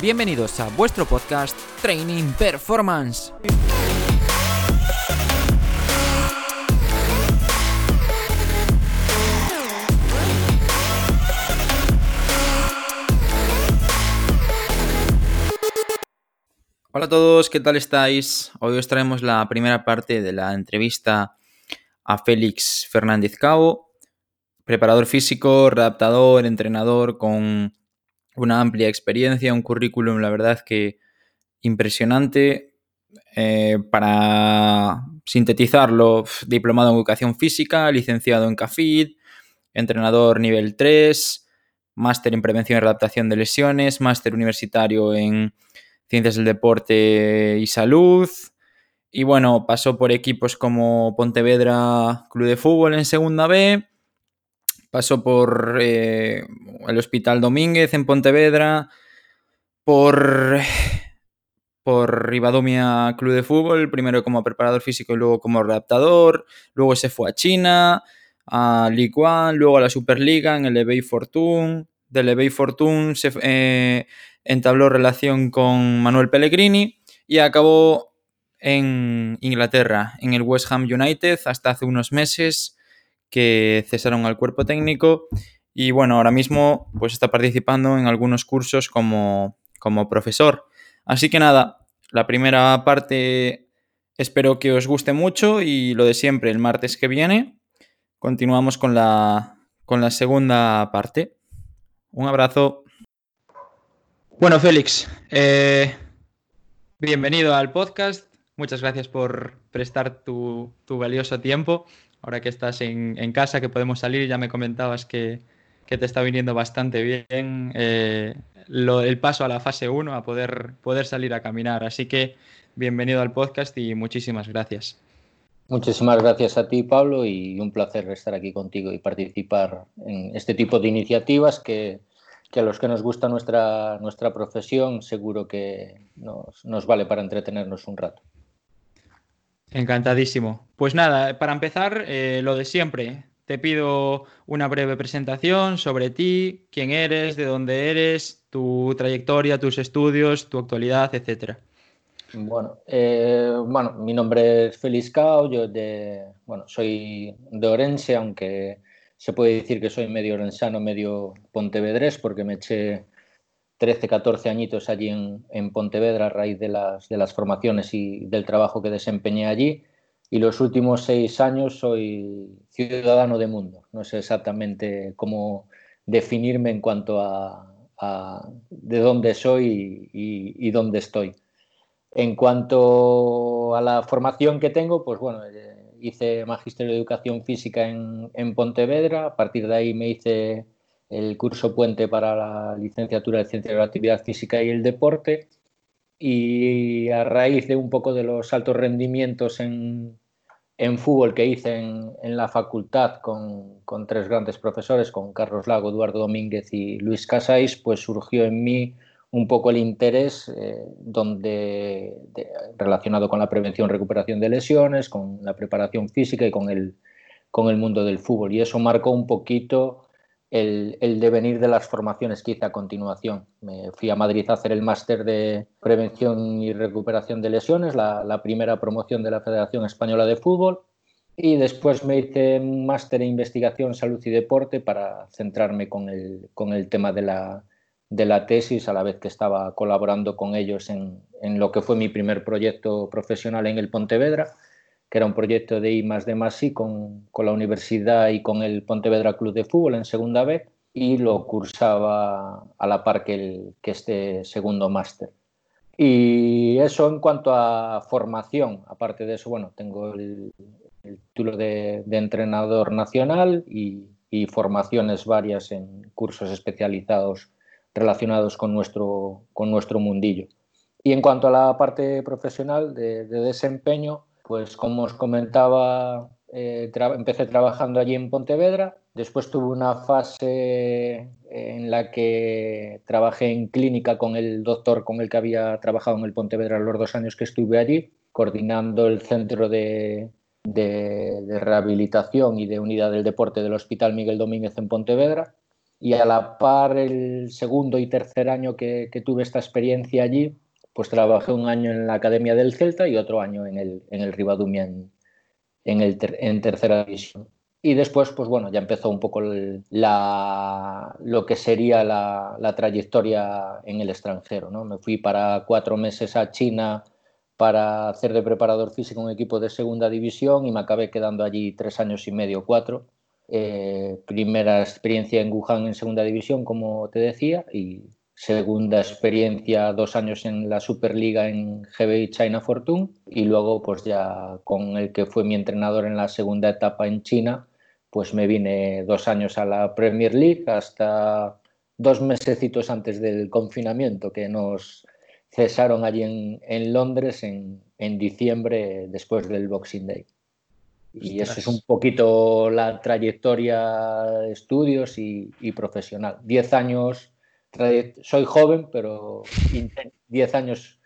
Bienvenidos a vuestro podcast Training Performance. Hola a todos, ¿qué tal estáis? Hoy os traemos la primera parte de la entrevista a Félix Fernández Cabo, preparador físico, readaptador, entrenador con una amplia experiencia, un currículum, la verdad que impresionante. Eh, para sintetizarlo, diplomado en educación física, licenciado en CAFID, entrenador nivel 3, máster en prevención y adaptación de lesiones, máster universitario en ciencias del deporte y salud. Y bueno, pasó por equipos como Pontevedra Club de Fútbol en Segunda B, pasó por eh, el Hospital Domínguez en Pontevedra, por, por Club de Fútbol, primero como preparador físico y luego como adaptador, luego se fue a China, a Ligue 1, luego a la Superliga en el eBay Fortune, del eBay Fortune se eh, entabló relación con Manuel Pellegrini y acabó en Inglaterra, en el West Ham United, hasta hace unos meses que cesaron al cuerpo técnico y bueno, ahora mismo pues está participando en algunos cursos como, como profesor. Así que nada, la primera parte espero que os guste mucho y lo de siempre, el martes que viene continuamos con la, con la segunda parte. Un abrazo. Bueno, Félix, eh, bienvenido al podcast. Muchas gracias por prestar tu, tu valioso tiempo ahora que estás en, casa, que podemos salir, ya me comentabas que, te está viniendo bastante bien eh, el paso a la fase 1, a poder, poder salir a caminar. Así que bienvenido al podcast y muchísimas gracias. Muchísimas gracias a ti, Pablo, y un placer estar aquí contigo y participar en este tipo de iniciativas que, a los que nos gusta nuestra, nuestra profesión seguro que nos, nos vale para entretenernos un rato. Encantadísimo. Pues nada, para empezar, eh, lo de siempre. Te pido una breve presentación sobre ti, quién eres, de dónde eres, tu trayectoria, tus estudios, tu actualidad, etcétera. Bueno, eh, bueno, mi nombre es Félix Cao, yo de, bueno, soy de Orense, aunque se puede decir que soy medio orensano, medio pontevedrés, porque me eché 13, 14 añitos allí en, Pontevedra a raíz de las, de las, formaciones y del trabajo que desempeñé allí. Y los últimos seis años soy ciudadano de mundo. No sé exactamente cómo definirme en cuanto a, de dónde soy y, dónde estoy. En cuanto a la formación que tengo, pues bueno, eh, hice Magisterio de Educación Física en, en Pontevedra. A partir de ahí me hice el curso puente para la licenciatura de Ciencia de la Actividad Física y el Deporte. Y a raíz de un poco de los altos rendimientos en, fútbol que hice en, la facultad con, tres grandes profesores, con Carlos Lago, Eduardo Domínguez y Luis Casais, pues surgió en mí un poco el interés eh, donde, relacionado con la prevención y recuperación de lesiones, con la preparación física y con el, con el mundo del fútbol. Y eso marcó un poquito el, devenir de las formaciones que hice a continuación. Me fui a Madrid a hacer el máster de prevención y recuperación de lesiones, la, primera promoción de la Federación Española de Fútbol, y después me hice un máster en investigación, salud y deporte para centrarme con el, con el tema de la, de la, tesis, a la vez que estaba colaborando con ellos en, en lo que fue mi primer proyecto profesional en el Pontevedra que era un proyecto de I más de más I con, con, la universidad y con el Pontevedra Club de Fútbol en segunda vez y lo cursaba a la par que, el, que este segundo máster. Y eso en cuanto a formación, aparte de eso, bueno, tengo el, título de, entrenador nacional y, formaciones varias en cursos especializados relacionados con nuestro, con nuestro mundillo. Y en cuanto a la parte profesional de desempeño, pues como os comentaba, eh, empecé trabajando allí en Pontevedra, después tuve una fase en la que trabajé en clínica con el doctor con el que había trabajado en el Pontevedra los dos años que estuve allí, coordinando el centro de, de, rehabilitación y de unidad del deporte del Hospital Miguel Domínguez en Pontevedra. y a la par el segundo y tercer año que, tuve esta experiencia allí, pues trabajé un año en la Academia del Celta y otro año en el, en el Rivadumia en, el en tercera división. Y después, pues bueno, ya empezó un poco la, lo que sería la, la, trayectoria en el extranjero. ¿no? Me fui para cuatro meses a China para hacer de preparador físico un equipo de segunda división y me acabé quedando allí tres años y medio, cuatro. Eh, primera experiencia en Wuhan en segunda división, como te decía, y segunda experiencia, dos años en la Superliga en GBI China Fortune y luego pues ya con el que fue mi entrenador en la segunda etapa en China, pues me vine dos años a la Premier League hasta dos mesecitos antes del confinamiento que nos cesaron allí en, en Londres en, en, diciembre después del Boxing Day. Y eso es un poquito la trayectoria de estudios y, y profesional. Diez años soy joven, pero 10 años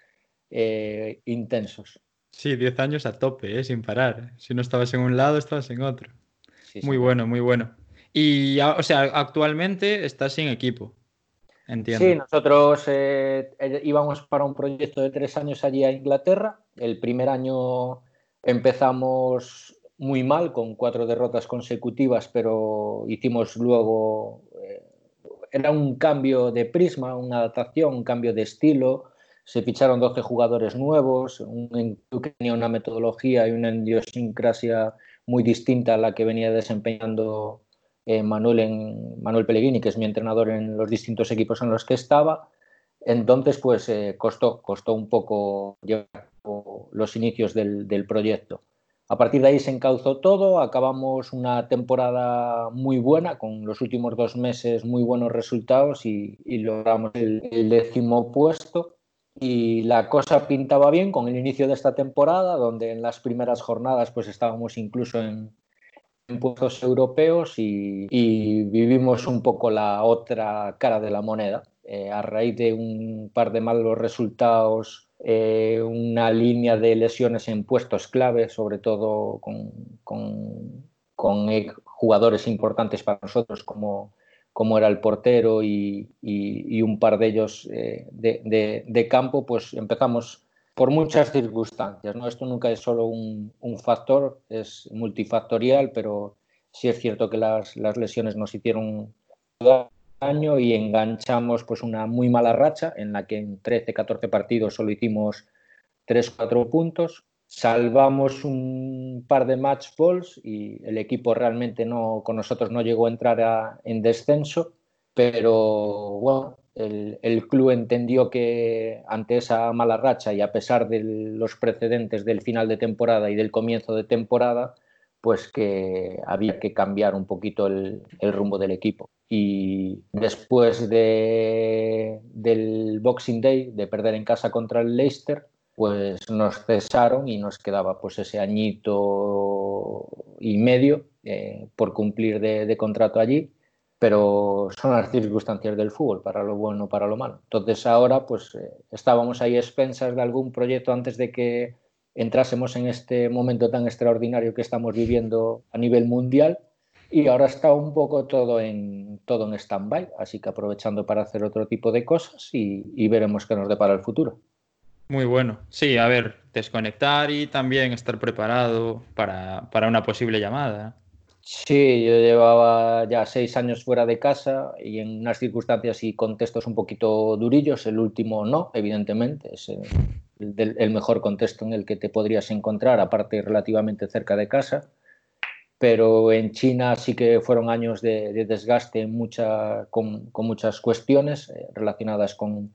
eh, intensos. Sí, 10 años a tope, eh, sin parar. Si no estabas en un lado, estabas en otro. muy bueno, muy bueno. Y, o sea, actualmente estás sin equipo. Entiendo. Sí, nosotros eh, íbamos para un proyecto de tres años allí a Inglaterra. El primer año empezamos muy mal, con cuatro derrotas consecutivas, pero hicimos luego era un cambio de prisma, una adaptación, un cambio de estilo. Se ficharon 12 jugadores nuevos, un que tenía una metodología y una idiosincrasia muy distinta a la que venía desempeñando eh, Manuel, Pellegrini, que es mi entrenador en los distintos equipos en los que estaba. Entonces, pues eh, costó, un poco llevar los inicios del proyecto. A partir de ahí se encauzó todo, acabamos una temporada muy buena, con los últimos dos meses muy buenos resultados y, logramos el, décimo puesto. Y la cosa pintaba bien con el inicio de esta temporada, donde en las primeras jornadas pues estábamos incluso en, puestos europeos y, vivimos un poco la otra cara de la moneda. Eh, a raíz de un par de malos resultados eh, una línea de lesiones en puestos clave, sobre todo con, con, eh, jugadores importantes para nosotros como, como era el portero y, y, un par de ellos eh, de, de, campo, pues empezamos por muchas circunstancias. ¿no? Esto nunca es solo un, un factor, es multifactorial, pero sí es cierto que las, las lesiones nos hicieron año y enganchamos pues una muy mala racha en la que en 13, 14 partidos solo hicimos 3, 4 puntos. Salvamos un par de match balls y el equipo realmente no, con nosotros no llegó a entrar en descenso, pero el, club entendió que ante esa mala racha y a pesar de los precedentes del final de temporada y del comienzo de temporada, pues que había que cambiar un poquito el rumbo del equipo y después de, del Boxing Day, de perder en casa contra el Leicester, pues nos cesaron y nos quedaba pues ese añito y medio eh, por cumplir de, contrato allí, pero son las circunstancias del fútbol, para lo bueno, para lo malo. Entonces ahora pues eh, estábamos ahí expensas de algún proyecto antes de que entrásemos en este momento tan extraordinario que estamos viviendo a nivel mundial y ahora está un poco todo en, todo en stand-by, así que aprovechando para hacer otro tipo de cosas y, veremos qué nos depara el futuro. Muy bueno. Sí, a ver, desconectar y también estar preparado para, para, una posible llamada. Sí, yo llevaba ya seis años fuera de casa y en unas circunstancias y contextos un poquito durillos. El último no, evidentemente, es el, el mejor contexto en el que te podrías encontrar, aparte relativamente cerca de casa pero en China sí que fueron años de, desgaste mucha, con, muchas cuestiones eh, relacionadas con,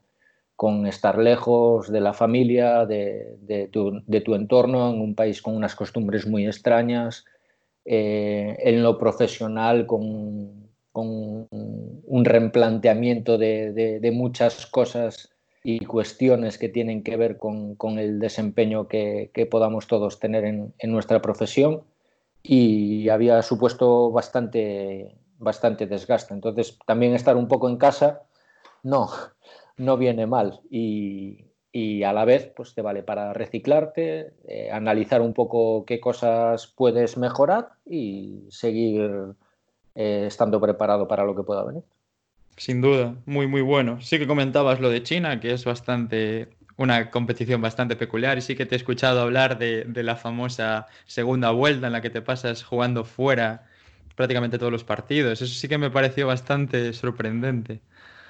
estar lejos de la familia, de, tu, entorno, en un país con unas costumbres muy extrañas, eh, en lo profesional con, un replanteamiento de, muchas cosas y cuestiones que tienen que ver con, el desempeño que, podamos todos tener en nuestra profesión y había supuesto bastante, bastante desgaste. Entonces, también estar un poco en casa no, no viene mal y, y a la vez pues te vale para reciclarte, eh, analizar un poco qué cosas puedes mejorar y seguir eh, estando preparado para lo que pueda venir. Sin duda, muy, muy bueno. Sí que comentabas lo de China, que es bastante una competición bastante peculiar y sí que te he escuchado hablar de, la famosa segunda vuelta en la que te pasas jugando fuera prácticamente todos los partidos. Eso sí que me pareció bastante sorprendente.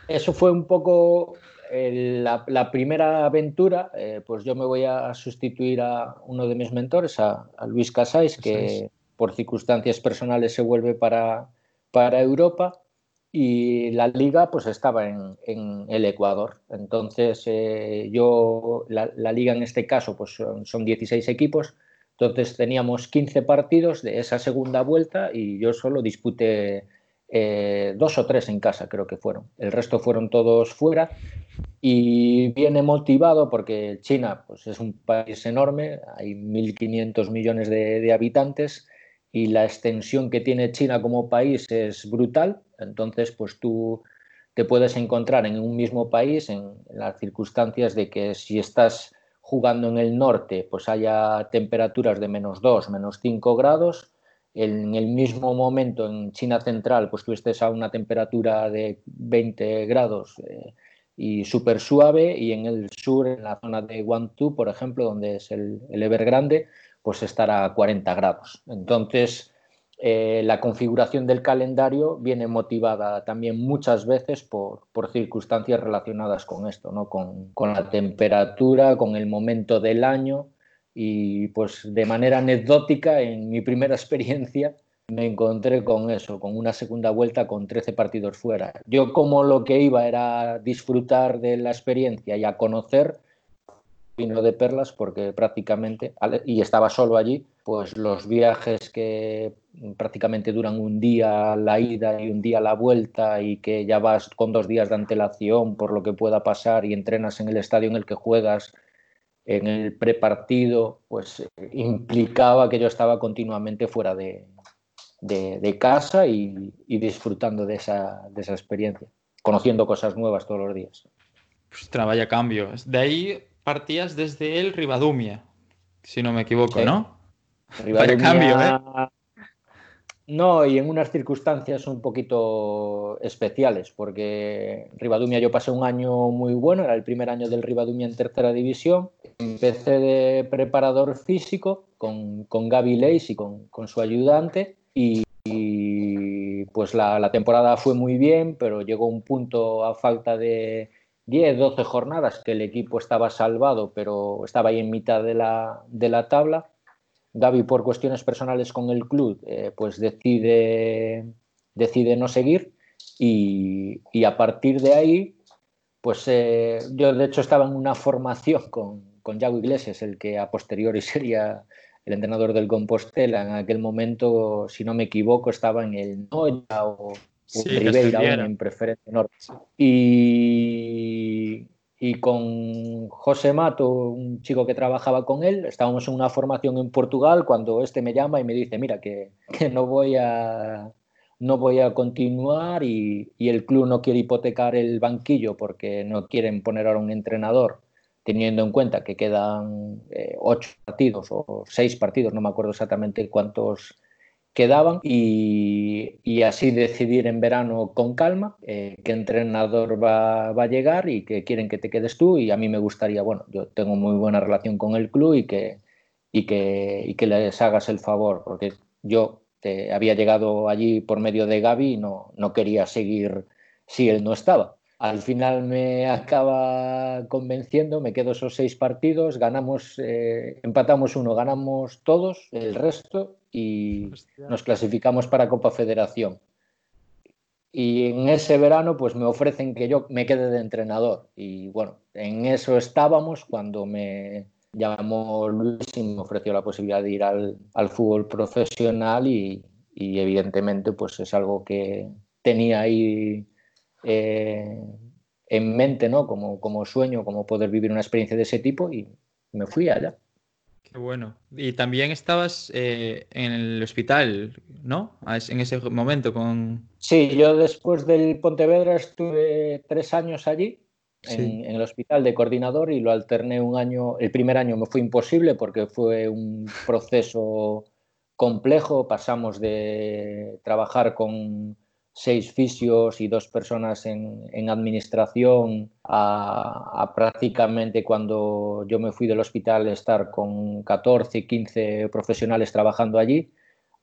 Eso fue un poco eh, la, primera aventura. Eh, pues yo me voy a sustituir a uno de mis mentores, a, Luis Casais, que por circunstancias personales se vuelve para, para Europa y la liga pues estaba en, el Ecuador. Entonces eh, yo, la, liga en este caso pues son, 16 equipos, entonces teníamos 15 partidos de esa segunda vuelta y yo solo disputé eh, dos o tres en casa creo que fueron. El resto fueron todos fuera y viene motivado porque China pues es un país enorme, hay 1.500 millones de habitantes y la extensión que tiene China como país es brutal entonces, pues tú te puedes encontrar en un mismo país en, las circunstancias de que si estás jugando en el norte, pues haya temperaturas de menos 2, menos 5 grados. En el mismo momento en China central, pues tú estés a una temperatura de 20 grados eh, y súper suave. Y en el sur, en la zona de Guangzhou, por ejemplo, donde es el, el Evergrande, pues estará a 40 grados. Entonces, eh, la configuración del calendario viene motivada también muchas veces por, circunstancias relacionadas con esto, ¿no? Con, la temperatura, con el momento del año y pues de manera anecdótica en mi primera experiencia me encontré con eso, con una segunda vuelta con 13 partidos fuera. Yo como lo que iba era disfrutar de la experiencia y a conocer, vino de perlas porque prácticamente, y estaba solo allí, pues los viajes que prácticamente duran un día la ida y un día la vuelta y que ya vas con dos días de antelación por lo que pueda pasar y entrenas en el estadio en el que juegas en el prepartido, pues implicaba que yo estaba continuamente fuera de, casa y, disfrutando de esa, de esa experiencia, conociendo cosas nuevas todos los días. Pues vaya cambio. De ahí partías desde el Ribadumia, si no me equivoco, ¿no? Ribadumia... cambio, ¿eh? No, y en unas circunstancias un poquito especiales, porque Ribadumia yo pasé un año muy bueno, era el primer año del Ribadumia en tercera división. Empecé de preparador físico con, con Gaby Leis y con, su ayudante y, pues la, temporada fue muy bien, pero llegó un punto a falta de 10, 12 jornadas que el equipo estaba salvado, pero estaba ahí en mitad de la, de la tabla Gaby por cuestiones personales con el club eh, pues decide, decide no seguir y, a partir de ahí pues eh, yo de hecho estaba en una formación con, con Yago Iglesias, el que a posteriori sería el entrenador del Compostela. En aquel momento, si no me equivoco, estaba en el Noya o, Ribeira en preferencia norte. Y, y con José Mato, un chico que trabajaba con él, estábamos en una formación en Portugal cuando este me llama y me dice, mira, que, no, voy a, no voy a continuar y, el club no quiere hipotecar el banquillo porque no quieren poner ahora un entrenador, teniendo en cuenta que quedan eh, ocho partidos o seis partidos, no me acuerdo exactamente cuántos quedaban y, así decidir en verano con calma eh, qué entrenador va, a llegar y que quieren que te quedes tú y a mí me gustaría, bueno, yo tengo muy buena relación con el club y que, y que, que les hagas el favor, porque yo te, había llegado allí por medio de Gaby y no, no quería seguir si él no estaba. Al final me acaba convenciendo, me quedo esos seis partidos, ganamos, eh, empatamos uno, ganamos todos, el resto, y nos clasificamos para Copa Federación. Y en ese verano, pues me ofrecen que yo me quede de entrenador. Y bueno, en eso estábamos cuando me llamó Luis y me ofreció la posibilidad de ir al, fútbol profesional y, y, evidentemente pues es algo que tenía ahí eh, en mente, ¿no? Como, como sueño, como poder vivir una experiencia de ese tipo y me fui allá. Qué bueno. Y también estabas eh, en el hospital, ¿no? En ese momento con... Sí, yo después del Pontevedra estuve tres años allí, en, en, el hospital de coordinador, y lo alterné un año. El primer año me fue imposible porque fue un proceso complejo. Pasamos de trabajar con seis fisios y dos personas en, administración a, prácticamente cuando yo me fui del hospital estar con 14, 15 profesionales trabajando allí.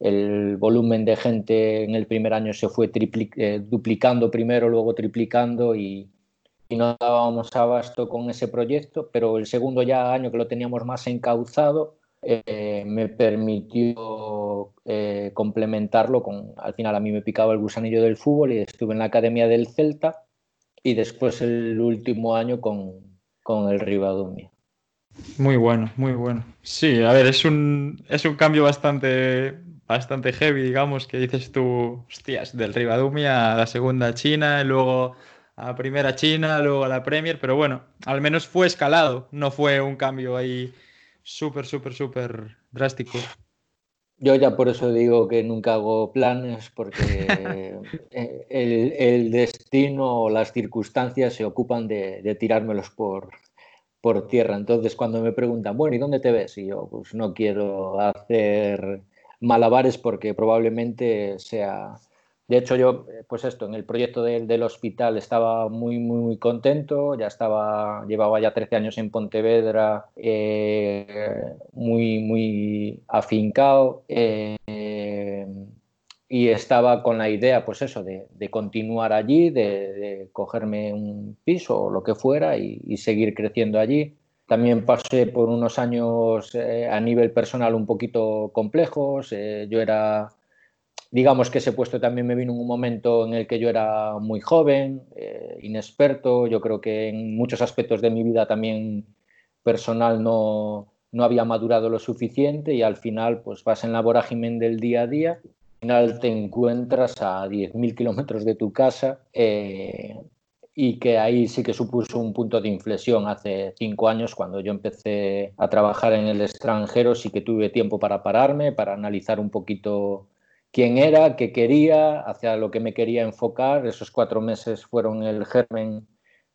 El volumen de gente en el primer año se fue eh, duplicando primero, luego triplicando y, y no dábamos abasto con ese proyecto, pero el segundo ya año que lo teníamos más encauzado, eh, me permitió eh, complementarlo con, al final a mí me picaba el gusanillo del fútbol y estuve en la Academia del Celta y después el último año con, con el Rivadumia. Muy bueno, muy bueno. Sí, a ver, es un, es un cambio bastante, bastante heavy, digamos, que dices tú, hostias, del Rivadumia a la segunda China y luego a primera China, luego a la Premier, pero bueno, al menos fue escalado, no fue un cambio ahí súper, súper, súper drástico. Yo ya por eso digo que nunca hago planes porque eh, el, destino o las circunstancias se ocupan de, tirármelos por, por tierra. Entonces cuando me preguntan, bueno, ¿y dónde te ves? Y yo pues no quiero hacer malabares porque probablemente sea de hecho, yo, eh, pues esto, en el proyecto del hospital estaba muy, muy, muy contento, ya estaba, llevaba ya 13 años en Pontevedra, eh, muy, muy afincado, eh, y estaba con la idea, pues eso, de, continuar allí, de, cogerme un piso o lo que fuera y, y seguir creciendo allí. También pasé por unos años a nivel personal un poquito complejos, yo era digamos que ese puesto también me vino en un momento en el que yo era muy joven, eh, inexperto, yo creo que en muchos aspectos de mi vida también personal no, no había madurado lo suficiente y al final pues vas en la vorágine del día a día, al final te encuentras a 10.000 kilómetros de tu casa eh, y que ahí sí que supuso un punto de inflexión hace cinco años cuando yo empecé a trabajar en el extranjero, sí que tuve tiempo para pararme, para analizar un poquito quién era, qué quería, hacia lo que me quería enfocar. Esos cuatro meses fueron el germen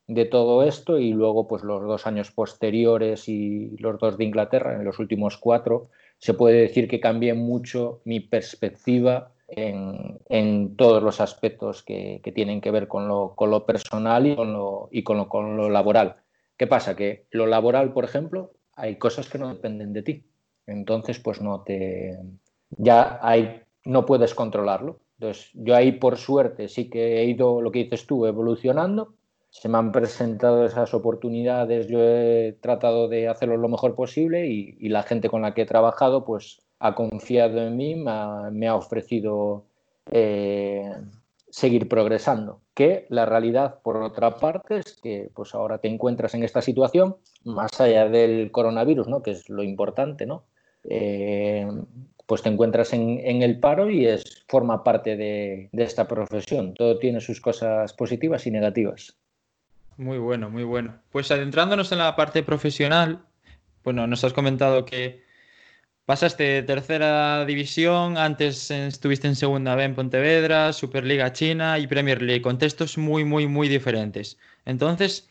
de todo esto y luego pues los dos años posteriores y los dos de Inglaterra, en los últimos cuatro, se puede decir que cambié mucho mi perspectiva en, todos los aspectos que, tienen que ver con lo, personal y con lo, laboral. ¿Qué pasa? Que lo laboral, por ejemplo, hay cosas que no dependen de ti. Entonces, pues no te... Ya hay no puedes controlarlo. Entonces, yo ahí por suerte sí que he ido, lo que dices tú, evolucionando. Se me han presentado esas oportunidades, yo he tratado de hacerlo lo mejor posible y, la gente con la que he trabajado pues ha confiado en mí, me ha, ofrecido eh, seguir progresando. Que la realidad, por otra parte, es que pues ahora te encuentras en esta situación, más allá del coronavirus, ¿no? que es lo importante, ¿no? Eh, pues te encuentras en, el paro y es, forma parte de, esta profesión. Todo tiene sus cosas positivas y negativas. Muy bueno, muy bueno. Pues adentrándonos en la parte profesional, bueno, nos has comentado que pasaste tercera división, antes estuviste en segunda B en Pontevedra, Superliga China y Premier League, contextos muy, muy, muy diferentes. Entonces,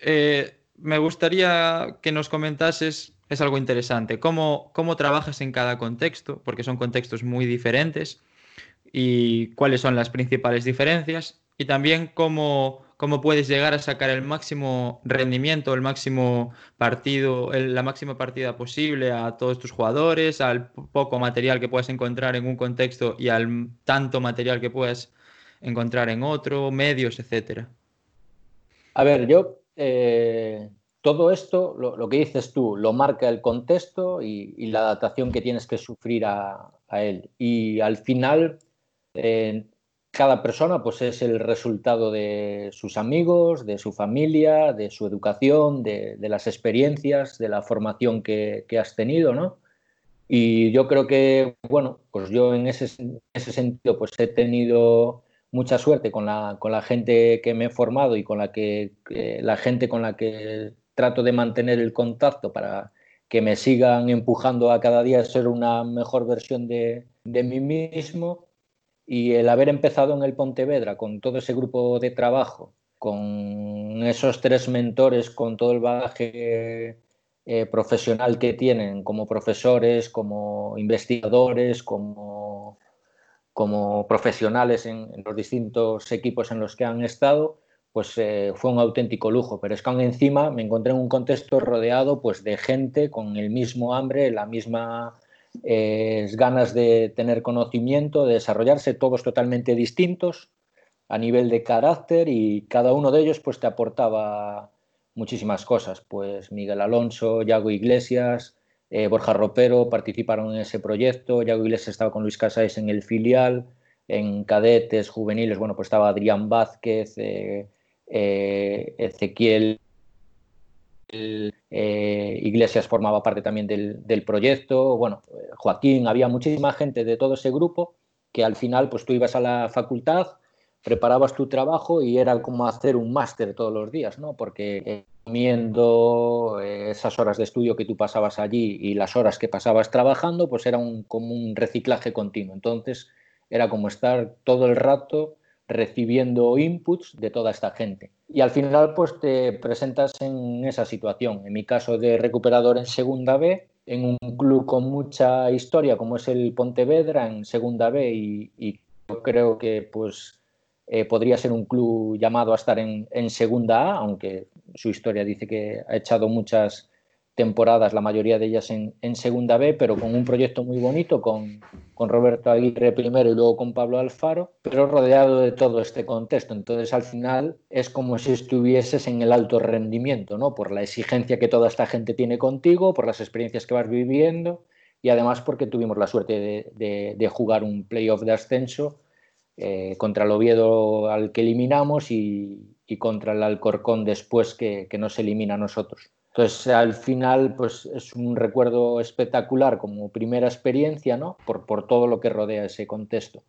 eh, me gustaría que nos comentases es algo interesante. ¿Cómo, ¿Cómo trabajas en cada contexto? Porque son contextos muy diferentes. Y cuáles son las principales diferencias. Y también cómo, cómo puedes llegar a sacar el máximo rendimiento, el máximo partido, la máxima partida posible a todos tus jugadores, al poco material que puedas encontrar en un contexto y al tanto material que puedas encontrar en otro, medios, etcétera. A ver, yo eh, todo esto, lo, que dices tú, lo marca el contexto y, la adaptación que tienes que sufrir a, él. Y al final, eh, cada persona pues, es el resultado de sus amigos, de su familia, de su educación, de, las experiencias, de la formación que, has tenido, ¿no? Y yo creo que, bueno, pues yo en ese, sentido pues he tenido mucha suerte con la, con la gente que me he formado y con la que la gente con la que trato de mantener el contacto para que me sigan empujando a cada día a ser una mejor versión de, mí mismo. Y el haber empezado en el Pontevedra con todo ese grupo de trabajo, con esos tres mentores, con todo el bagaje eh, profesional que tienen como profesores, como investigadores, como como profesionales en, los distintos equipos en los que han estado, pues eh, fue un auténtico lujo. Pero es que aún encima me encontré en un contexto rodeado pues, de gente con el mismo hambre, la misma eh, ganas de tener conocimiento, de desarrollarse, todos totalmente distintos a nivel de carácter y cada uno de ellos pues te aportaba muchísimas cosas. Pues Miguel Alonso, Yago Iglesias, eh, Borja Ropero participaron en ese proyecto, Yago Iglesias estaba con Luis Casáis en el filial, en cadetes, juveniles, bueno, pues estaba Adrián Vázquez, eh, eh, Ezequiel Iglesias formaba parte también del, proyecto, bueno, Joaquín, había muchísima gente de todo ese grupo que al final pues tú ibas a la facultad, preparabas tu trabajo y era como hacer un máster todos los días, ¿no? Porque comiendo eh, esas horas de estudio que tú pasabas allí y las horas que pasabas trabajando, pues era un, como un reciclaje continuo. Entonces era como estar todo el rato recibiendo inputs de toda esta gente. Y al final pues te presentas en esa situación. En mi caso de recuperador en segunda B, en un club con mucha historia como es el Pontevedra en segunda B y, y creo que pues eh, podría ser un club llamado a estar en, segunda A, aunque su historia dice que ha echado muchas temporadas, la mayoría de ellas en, segunda B, pero con un proyecto muy bonito, con, Roberto Aguirre primero y luego con Pablo Alfaro, pero rodeado de todo este contexto. Entonces, al final es como si estuvieses en el alto rendimiento, ¿no? Por la exigencia que toda esta gente tiene contigo, por las experiencias que vas viviendo y además porque tuvimos la suerte de jugar un playoff de ascenso eh, contra el Oviedo al que eliminamos y, contra el Alcorcón después que, nos elimina a nosotros. Entonces, al final, pues es un recuerdo espectacular como primera experiencia, ¿no? Por, por todo lo que rodea ese contexto.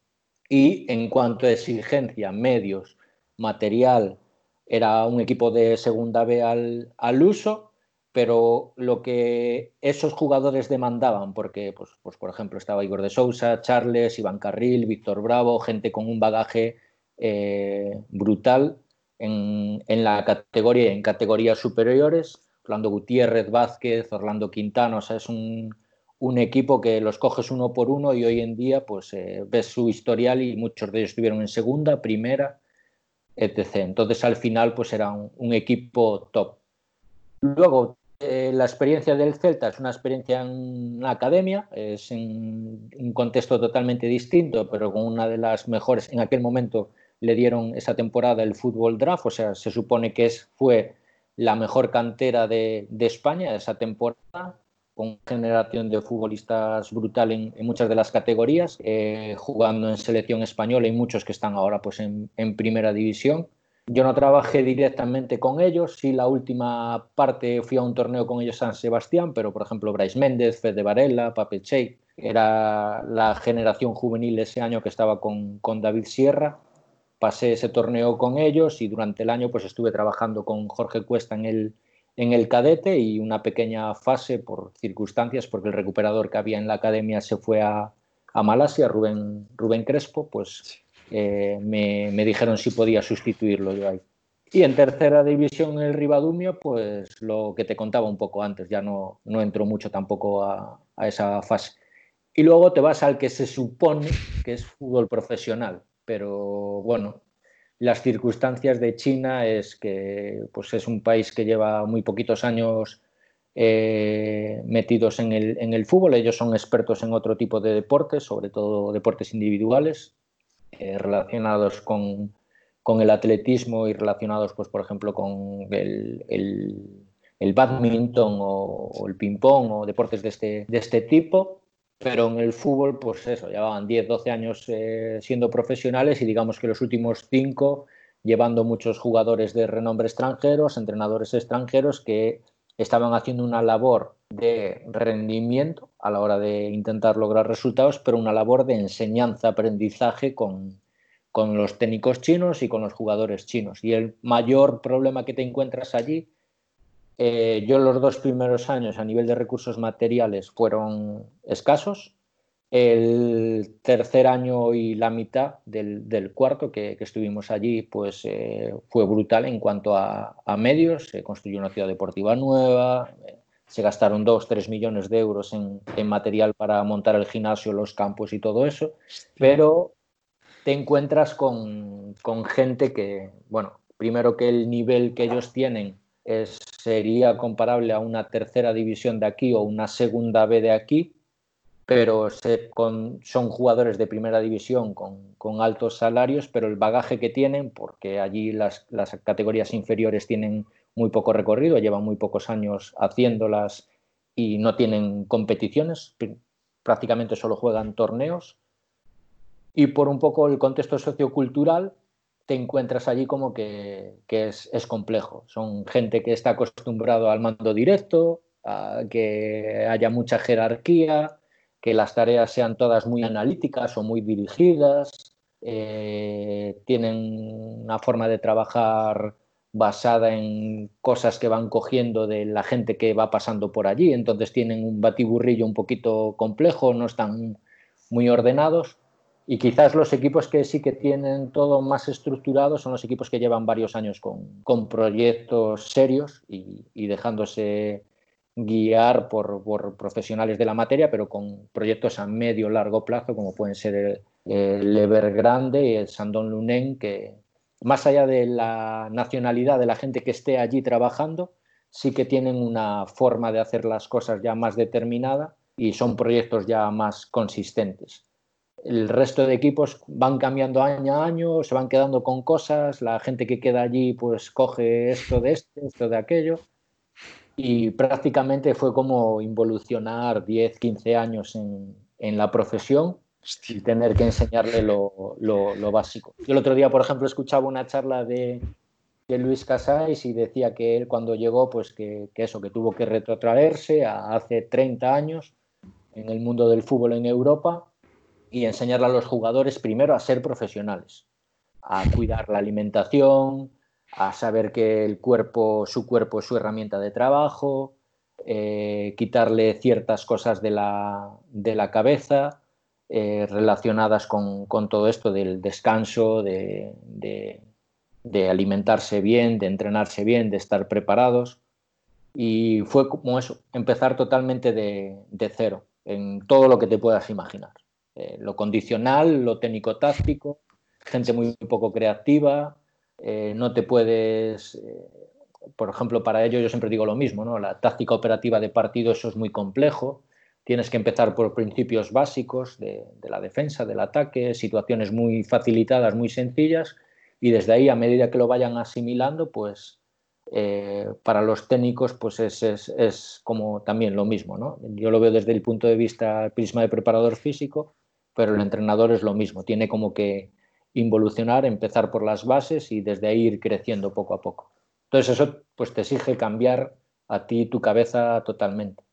Y en cuanto a exigencia, medios, material, era un equipo de segunda B al, al uso pero lo que esos jugadores demandaban, porque, pues, pues, por ejemplo, estaba Igor de Sousa, Charles, Iván Carril, Víctor Bravo, gente con un bagaje eh, brutal en, la categoría en categorías superiores, Orlando Gutiérrez, Vázquez, Orlando Quintano, o sea, es un, equipo que los coges uno por uno y hoy en día pues eh, ves su historial y muchos de ellos estuvieron en segunda, primera, etc. Entonces al final pues era un equipo top. Luego eh, la experiencia del Celta es una experiencia en la academia, es en un contexto totalmente distinto, pero con una de las mejores. En aquel momento le dieron esa temporada el fútbol draft, o sea, se supone que es, fue la mejor cantera de, España esa temporada, con generación de futbolistas brutal en, muchas de las categorías, eh, jugando en selección española y muchos que están ahora pues, en primera división. Yo no trabajé directamente con ellos, sí la última parte fui a un torneo con ellos San Sebastián, pero por ejemplo Bryce Méndez, Fede Varela, Pape era la generación juvenil ese año que estaba con, David Sierra. Pasé ese torneo con ellos y durante el año pues estuve trabajando con Jorge Cuesta en el, en el cadete y una pequeña fase por circunstancias, porque el recuperador que había en la academia se fue a, a Malasia, Rubén, Rubén Crespo, pues eh, me, dijeron si podía sustituirlo yo ahí. Y en tercera división el Ribadumio, pues lo que te contaba un poco antes, ya no, no entro mucho tampoco a, esa fase. Y luego te vas al que se supone que es fútbol profesional, pero bueno, las circunstancias de China es que pues es un país que lleva muy poquitos años eh, metidos en el, en el, fútbol. Ellos son expertos en otro tipo de deportes, sobre todo deportes individuales. Eh, relacionados con, el atletismo y relacionados, pues, por ejemplo, con el, el, badminton o, el ping-pong o deportes de este, de este tipo. Pero en el fútbol, pues eso, llevaban 10, 12 años eh, siendo profesionales y digamos que los últimos 5 llevando muchos jugadores de renombre extranjeros, entrenadores extranjeros que estaban haciendo una labor de rendimiento a la hora de intentar lograr resultados, pero una labor de enseñanza, aprendizaje con, los técnicos chinos y con los jugadores chinos. Y el mayor problema que te encuentras allí, eh, yo los dos primeros años a nivel de recursos materiales fueron escasos. El tercer año y la mitad del, cuarto que, estuvimos allí, pues eh, fue brutal en cuanto a, a, medios. Se construyó una ciudad deportiva nueva, se gastaron 2, 3 millones de euros en, material para montar el gimnasio, los campos y todo eso, pero te encuentras con, con, gente que, bueno, primero que el nivel que ellos tienen sería comparable a una tercera división de aquí o una segunda B de aquí, pero son jugadores de primera división con, con, altos salarios, pero el bagaje que tienen, porque allí las, las, categorías inferiores tienen muy poco recorrido, llevan muy pocos años haciéndolas y no tienen competiciones, prácticamente solo juegan torneos. Y por un poco el contexto sociocultural, te encuentras allí como que, es, complejo. Son gente que está acostumbrado al mando directo, que haya mucha jerarquía, que las tareas sean todas muy analíticas o muy dirigidas, eh, tienen una forma de trabajar basada en cosas que van cogiendo de la gente que va pasando por allí, entonces tienen un batiburrillo un poquito complejo, no están muy ordenados y quizás los equipos que sí que tienen todo más estructurado son los equipos que llevan varios años con, con proyectos serios y, dejándose guiar por, por, profesionales de la materia, pero con proyectos a medio largo plazo, como pueden ser el, el Evergrande y el Sandón Lunen, que más allá de la nacionalidad de la gente que esté allí trabajando, sí que tienen una forma de hacer las cosas ya más determinada y son proyectos ya más consistentes. El resto de equipos van cambiando año a año, se van quedando con cosas, la gente que queda allí pues coge esto de esto, esto de aquello y prácticamente fue como involucionar 10, 15 años en, en la profesión y tener que enseñarle lo, lo, lo, básico. Yo el otro día, por ejemplo, escuchaba una charla de, de Luis Casais y decía que él cuando llegó, pues que, que, eso, que tuvo que retrotraerse a hace 30 años en el mundo del fútbol en Europa y enseñarle a los jugadores primero a ser profesionales, a cuidar la alimentación, a saber que el cuerpo, su cuerpo es su herramienta de trabajo, eh, quitarle ciertas cosas de la, de la cabeza eh, relacionadas con, con, todo esto del descanso, de, de, de, alimentarse bien, de entrenarse bien, de estar preparados. Y fue como eso, empezar totalmente de, de cero, en todo lo que te puedas imaginar. Eh, lo condicional, lo técnico-táctico, gente muy poco creativa, eh, no te puedes, eh, por ejemplo, para ello yo siempre digo lo mismo, ¿no? la táctica operativa de partido, eso es muy complejo, tienes que empezar por principios básicos de, la defensa, del ataque, situaciones muy facilitadas, muy sencillas, y desde ahí, a medida que lo vayan asimilando, pues para los técnicos pues es, es, como también lo mismo. ¿no? Yo lo veo desde el punto de vista, prisma de preparador físico, pero el entrenador es lo mismo, tiene como que involucionar, empezar por las bases y desde ahí ir creciendo poco a poco. Entonces eso pues te exige cambiar a ti tu cabeza totalmente.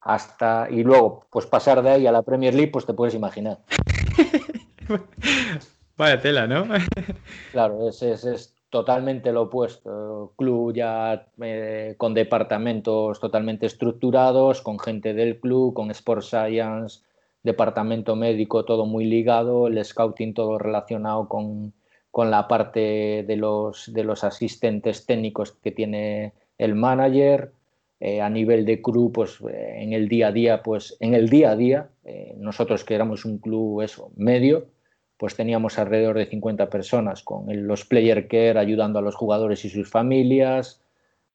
Hasta y luego pues pasar de ahí a la Premier League pues te puedes imaginar. Vaya tela, ¿no? claro, es, es, es, totalmente lo opuesto. Club ya eh, con departamentos totalmente estructurados, con gente del club, con Sport Science, departamento médico todo muy ligado, el scouting todo relacionado con, con la parte de los, de los asistentes técnicos que tiene el manager, eh, a nivel de club, pues eh, en el día a día, pues en el día a día, eh, nosotros que éramos un club eso, medio, pues teníamos alrededor de 50 personas con el, los player care ayudando a los jugadores y sus familias,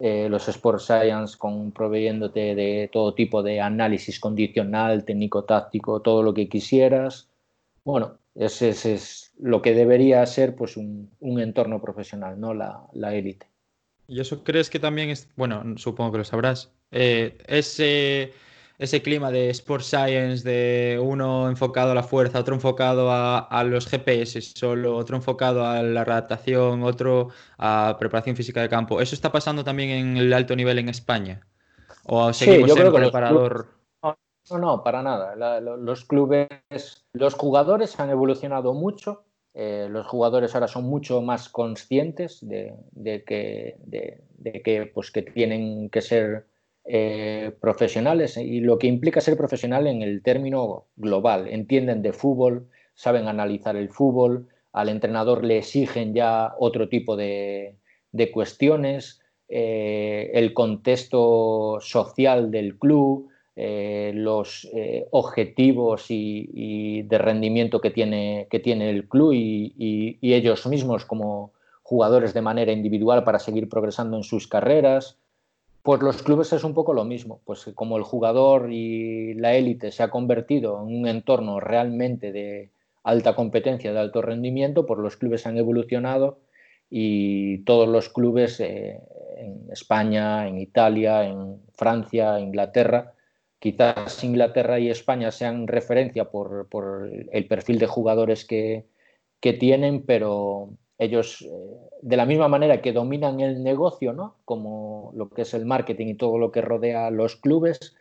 eh, los Sport Science con, proveyéndote de todo tipo de análisis condicional, técnico-táctico, todo lo que quisieras. Bueno, ese, ese, es lo que debería ser pues un, un entorno profesional, no la, la, élite. ¿Y eso crees que también es, bueno, supongo que lo sabrás, eh, ese ese clima de Sport Science, de uno enfocado a la fuerza, otro enfocado a, a, los GPS solo, otro enfocado a la adaptación, otro a preparación física de campo. ¿Eso está pasando también en el alto nivel en España? ¿O seguimos sí, yo creo en preparador? Clubes, no, no, para nada. La, los clubes, los jugadores han evolucionado mucho. Eh, los jugadores ahora son mucho más conscientes de, de que, de, de que, pues, que tienen que ser eh, profesionales y lo que implica ser profesional en el término global. Entienden de fútbol, saben analizar el fútbol, al entrenador le exigen ya otro tipo de, de cuestiones, eh, el contexto social del club, eh, los eh, objetivos y, de rendimiento que tiene, que tiene el club y, ellos mismos como jugadores de manera individual para seguir progresando en sus carreras. Pues los clubes es un poco lo mismo, pues como el jugador y la élite se ha convertido en un entorno realmente de alta competencia, de alto rendimiento, pues los clubes han evolucionado y todos los clubes eh, en España, en Italia, en Francia, Inglaterra, Quizás Inglaterra y España sean referencia por, el perfil de jugadores que, tienen, pero ellos, eh, de la misma manera que dominan el negocio, ¿no? como lo que es el marketing y todo lo que rodea los clubes,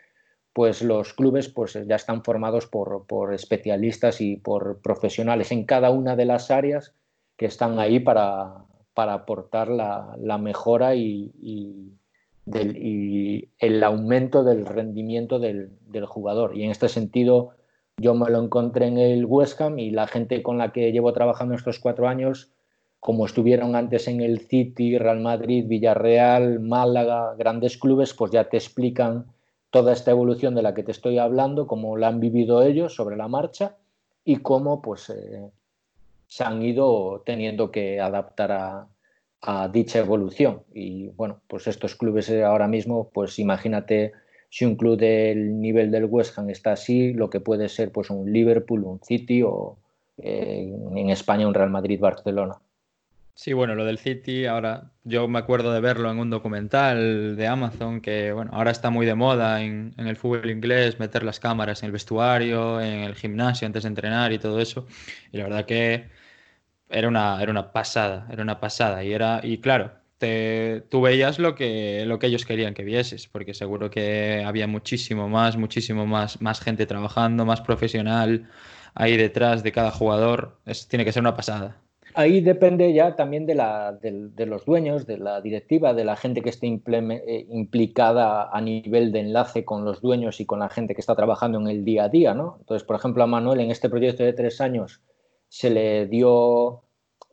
pues los clubes pues, ya están formados por, especialistas y por profesionales en cada una de las áreas que están ahí para, aportar la, mejora y y el aumento del rendimiento del, jugador. Y en este sentido, yo me lo encontré en el West Ham y la gente con la que llevo trabajando estos cuatro años, como estuvieron antes en el City, Real Madrid, Villarreal, Málaga, grandes clubes, pues ya te explican toda esta evolución de la que te estoy hablando, cómo la han vivido ellos sobre la marcha y cómo pues eh, se han ido teniendo que adaptar a, dicha evolución. Y bueno, pues estos clubes ahora mismo, pues imagínate si un club del nivel del West Ham está así, lo que puede ser pues un Liverpool, un City o eh, en España un Real Madrid, Barcelona. Sí, bueno, lo del City, ahora yo me acuerdo de verlo en un documental de Amazon que, bueno, ahora está muy de moda en, en, el fútbol inglés, meter las cámaras en el vestuario, en el gimnasio antes de entrenar y todo eso. Y la verdad que era una, era una pasada, era una pasada. Y, era, y claro, te, tú veías lo que, lo que ellos querían que vieses, porque seguro que había muchísimo más, muchísimo más, más gente trabajando, más profesional ahí detrás de cada jugador. Tiene que ser una pasada. Ahí depende ya también de, la, de, los dueños, de la directiva, de la gente que esté eh, implicada a nivel de enlace con los dueños y con la gente que está trabajando en el día a día. ¿no? Entonces, por ejemplo, a Manuel en este proyecto de tres años se le dio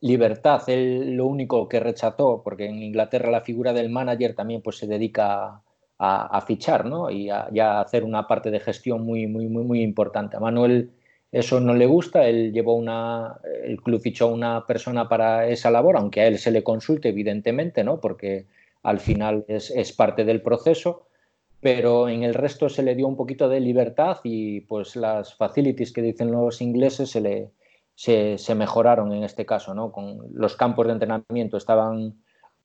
libertad. Él lo único que rechazó, porque en Inglaterra la figura del manager también pues, se dedica a, fichar ¿no? y a, hacer una parte de gestión muy, muy, muy, muy importante. A Manuel eso no le gusta, él llevó una, el club fichó a una persona para esa labor, aunque a él se le consulte, evidentemente, ¿no? porque al final es, es parte del proceso pero en el resto se le dio un poquito de libertad y pues las facilities que dicen los ingleses se le, se, mejoraron en este caso, ¿no? Con los campos de entrenamiento estaban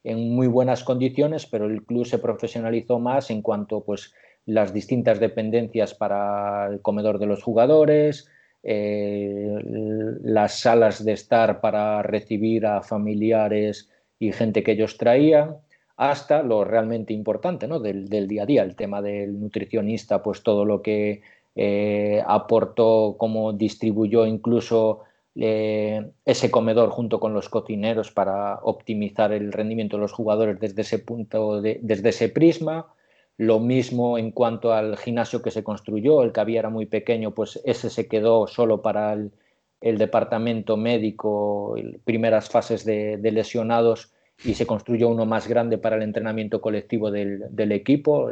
en muy buenas condiciones, pero el club se profesionalizó más en cuanto pues las distintas dependencias para el comedor de los jugadores, eh, las salas de estar para recibir a familiares y gente que ellos traían, hasta lo realmente importante ¿no? del, día a día, el tema del nutricionista, pues todo lo que eh, aportó, cómo distribuyó incluso eh, ese comedor junto con los cocineros para optimizar el rendimiento de los jugadores desde ese punto, desde ese prisma. Lo mismo en cuanto al gimnasio que se construyó, el que había era muy pequeño, pues ese se quedó solo para el, departamento médico, primeras fases de, lesionados y se construyó uno más grande para el entrenamiento colectivo del, equipo,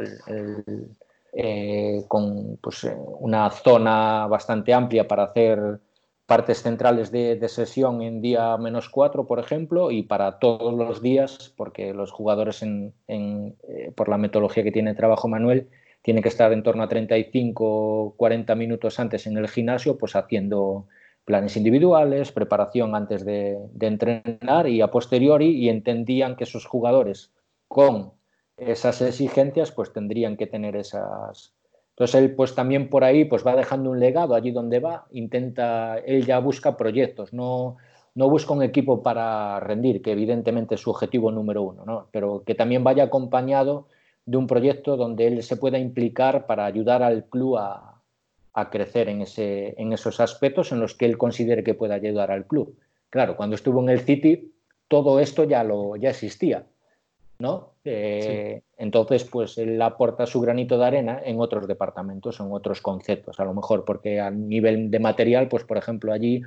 eh, con pues, una zona bastante amplia para hacer partes centrales de, sesión en día menos 4, por ejemplo, y para todos los días, porque los jugadores, en, eh, por la metodología que tiene trabajo Manuel, tienen que estar en torno a 35 40 minutos antes en el gimnasio, pues haciendo planes individuales, preparación antes de, de entrenar y a posteriori, y entendían que esos jugadores con esas exigencias, pues tendrían que tener esas, entonces él pues también por ahí pues va dejando un legado allí donde va, intenta, él ya busca proyectos, no, no busca un equipo para rendir, que evidentemente es su objetivo número uno, ¿no? pero que también vaya acompañado de un proyecto donde él se pueda implicar para ayudar al club a, crecer en, ese, en esos aspectos en los que él considere que pueda ayudar al club. Claro, cuando estuvo en el City, todo esto ya, lo, ya existía. ¿No? Eh, entonces, pues él aporta su granito de arena en otros departamentos, en otros conceptos, a lo mejor, porque a nivel de material, pues por ejemplo allí,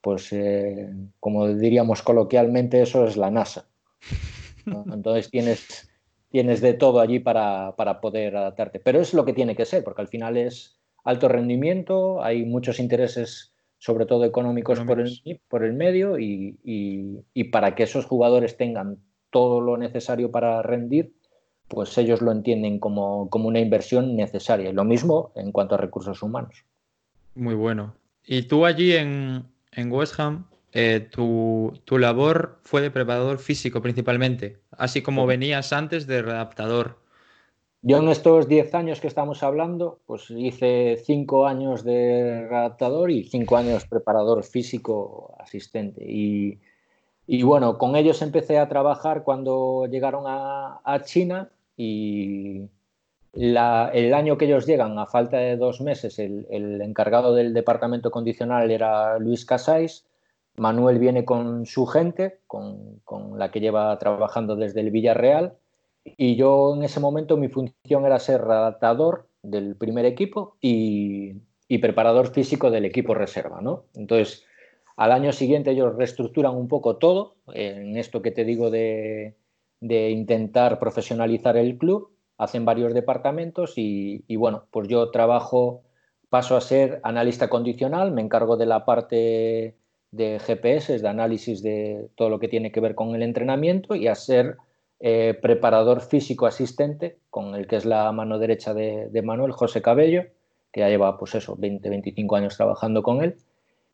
pues eh, como diríamos coloquialmente, eso es la NASA. Entonces tienes, tienes de todo allí para, para, poder adaptarte. Pero es lo que tiene que ser, porque al final es alto rendimiento, hay muchos intereses, sobre todo económicos, Por, el, por el medio, y, y, y, para que esos jugadores tengan todo lo necesario para rendir, pues ellos lo entienden como, como una inversión necesaria. Y lo mismo en cuanto a recursos humanos. Muy bueno. Y tú allí en, en West Ham, eh, tu, labor fue de preparador físico principalmente, así como venías antes de redactador. Yo en estos 10 años que estamos hablando, pues hice 5 años de redactador y 5 años preparador físico asistente. Y, y, bueno, con ellos empecé a trabajar cuando llegaron a, China y el año que ellos llegan, a falta de dos meses, el, encargado del departamento condicional era Luis Casais Manuel viene con su gente, con, la que lleva trabajando desde el Villarreal, y yo en ese momento mi función era ser redactador del primer equipo y, preparador físico del equipo reserva. ¿no? Entonces, al año siguiente ellos reestructuran un poco todo, en esto que te digo de, intentar profesionalizar el club, hacen varios departamentos y, bueno, pues yo trabajo, paso a ser analista condicional, me encargo de la parte de GPS, de análisis de todo lo que tiene que ver con el entrenamiento y a ser eh, preparador físico asistente, con el que es la mano derecha de, Manuel, José Cabello, que ya lleva pues eso, 20, 25 años trabajando con él.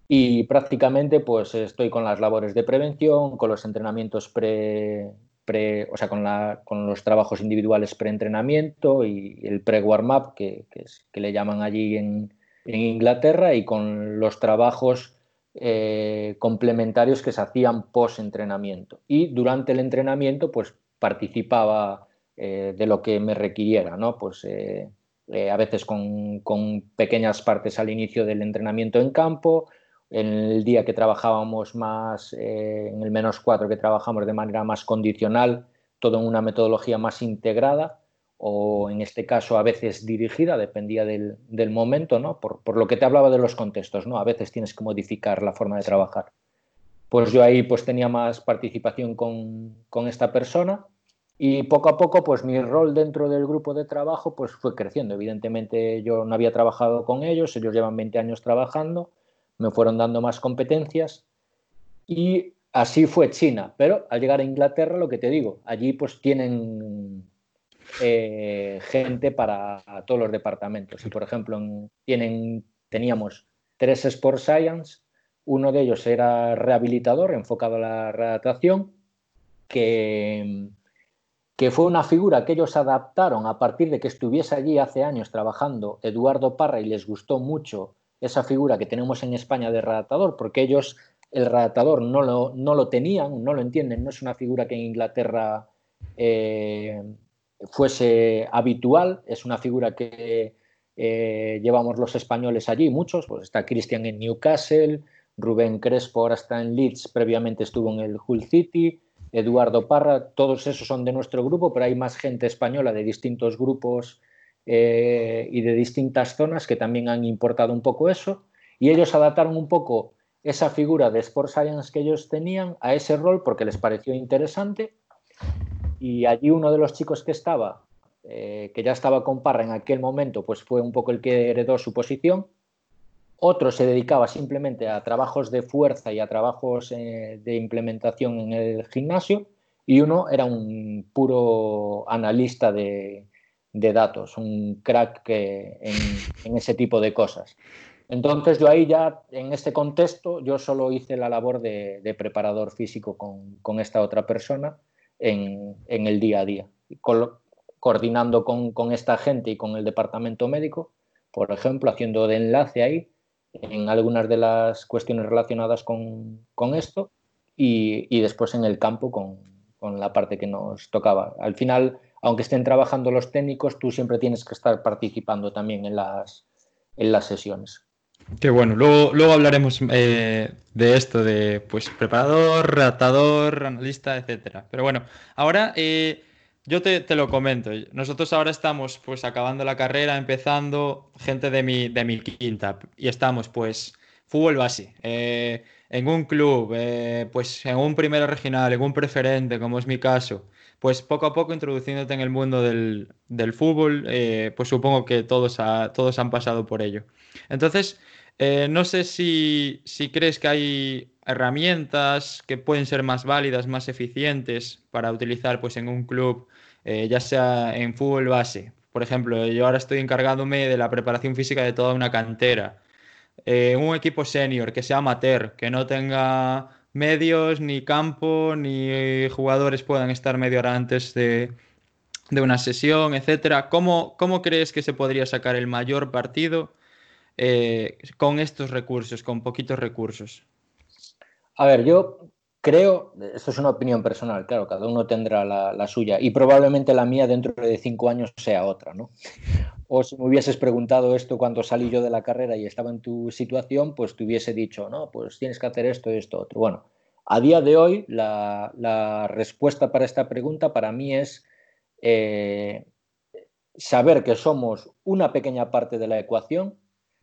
Y prácticamente pues estoy con las labores de prevención, con los entrenamientos pre, pre o sea, con, la, con los trabajos individuales pre-entrenamiento y el pre-warm-up, que, que, le llaman allí en, en Inglaterra, y con los trabajos eh, complementarios que se hacían post entrenamiento y durante el entrenamiento pues participaba eh, de lo que me requiriera, ¿no? Pues eh, a veces con, pequeñas partes al inicio del entrenamiento en campo, en el día que trabajábamos más, en el menos cuatro que trabajamos de manera más condicional, todo en una metodología más integrada, o en este caso a veces dirigida, dependía del, momento, ¿no? Por, lo que te hablaba de los contextos, ¿no? A veces tienes que modificar la forma de trabajar. Pues yo ahí pues tenía más participación con, esta persona y poco a poco pues mi rol dentro del grupo de trabajo pues fue creciendo. Evidentemente yo no había trabajado con ellos, ellos llevan 20 años trabajando, me fueron dando más competencias y así fue China. Pero al llegar a Inglaterra, lo que te digo, allí pues tienen eh, gente para todos los departamentos. Y, por ejemplo, tienen, teníamos tres Sport Science, uno de ellos era rehabilitador, enfocado a la redactación, que, que fue una figura que ellos adaptaron a partir de que estuviese allí hace años trabajando Eduardo Parra y les gustó mucho esa figura que tenemos en España de redactador, porque ellos el redactador no lo, no lo tenían, no lo entienden, no es una figura que en Inglaterra eh, fuese habitual, es una figura que eh, llevamos los españoles allí, muchos, pues está Cristian en Newcastle, Rubén Crespo ahora está en Leeds, previamente estuvo en el Hull City, Eduardo Parra, todos esos son de nuestro grupo, pero hay más gente española de distintos grupos eh, y de distintas zonas que también han importado un poco eso, y ellos adaptaron un poco esa figura de Sport Science que ellos tenían a ese rol porque les pareció interesante y allí uno de los chicos que estaba, eh, que ya estaba con Parra en aquel momento, pues fue un poco el que heredó su posición. Otro se dedicaba simplemente a trabajos de fuerza y a trabajos eh, de implementación en el gimnasio. Y uno era un puro analista de, datos, un crack en, ese tipo de cosas. Entonces yo ahí ya, en este contexto, yo solo hice la labor de, preparador físico con, esta otra persona en, el día a día, coordinando con, esta gente y con el departamento médico, por ejemplo, haciendo de enlace ahí en algunas de las cuestiones relacionadas con, esto y, después en el campo con, la parte que nos tocaba. Al final, aunque estén trabajando los técnicos, tú siempre tienes que estar participando también en las, en las sesiones. Qué bueno, luego, luego hablaremos eh, de esto, de pues preparador, redactador, analista, etcétera. Pero bueno, ahora eh, yo te, lo comento. Nosotros ahora estamos pues acabando la carrera, empezando, gente de mi, de mi quinta, y estamos pues fútbol base. Eh, en un club, pues en un primero regional, en un preferente, como es mi caso, pues poco a poco introduciéndote en el mundo del, fútbol, eh, pues supongo que todos, todos han pasado por ello. Entonces, eh, no sé si, crees que hay herramientas que pueden ser más válidas, más eficientes para utilizar pues, en un club, ya sea en fútbol base. Por ejemplo, yo ahora estoy encargándome de la preparación física de toda una cantera eh, un equipo senior que sea amateur, que no tenga medios, ni campo, ni jugadores puedan estar medio hora antes de, una sesión, etcétera. ¿Cómo, ¿Cómo, crees que se podría sacar el mayor partido eh, con estos recursos, con poquitos recursos? A ver, yo creo, esto es una opinión personal, claro, cada uno tendrá la, suya y probablemente la mía dentro de cinco años sea otra, ¿no? O si me hubieses preguntado esto cuando salí yo de la carrera y estaba en tu situación, pues te hubiese dicho, no, pues tienes que hacer esto, esto, otro. Bueno, a día de hoy la, respuesta para esta pregunta para mí es eh, saber que somos una pequeña parte de la ecuación,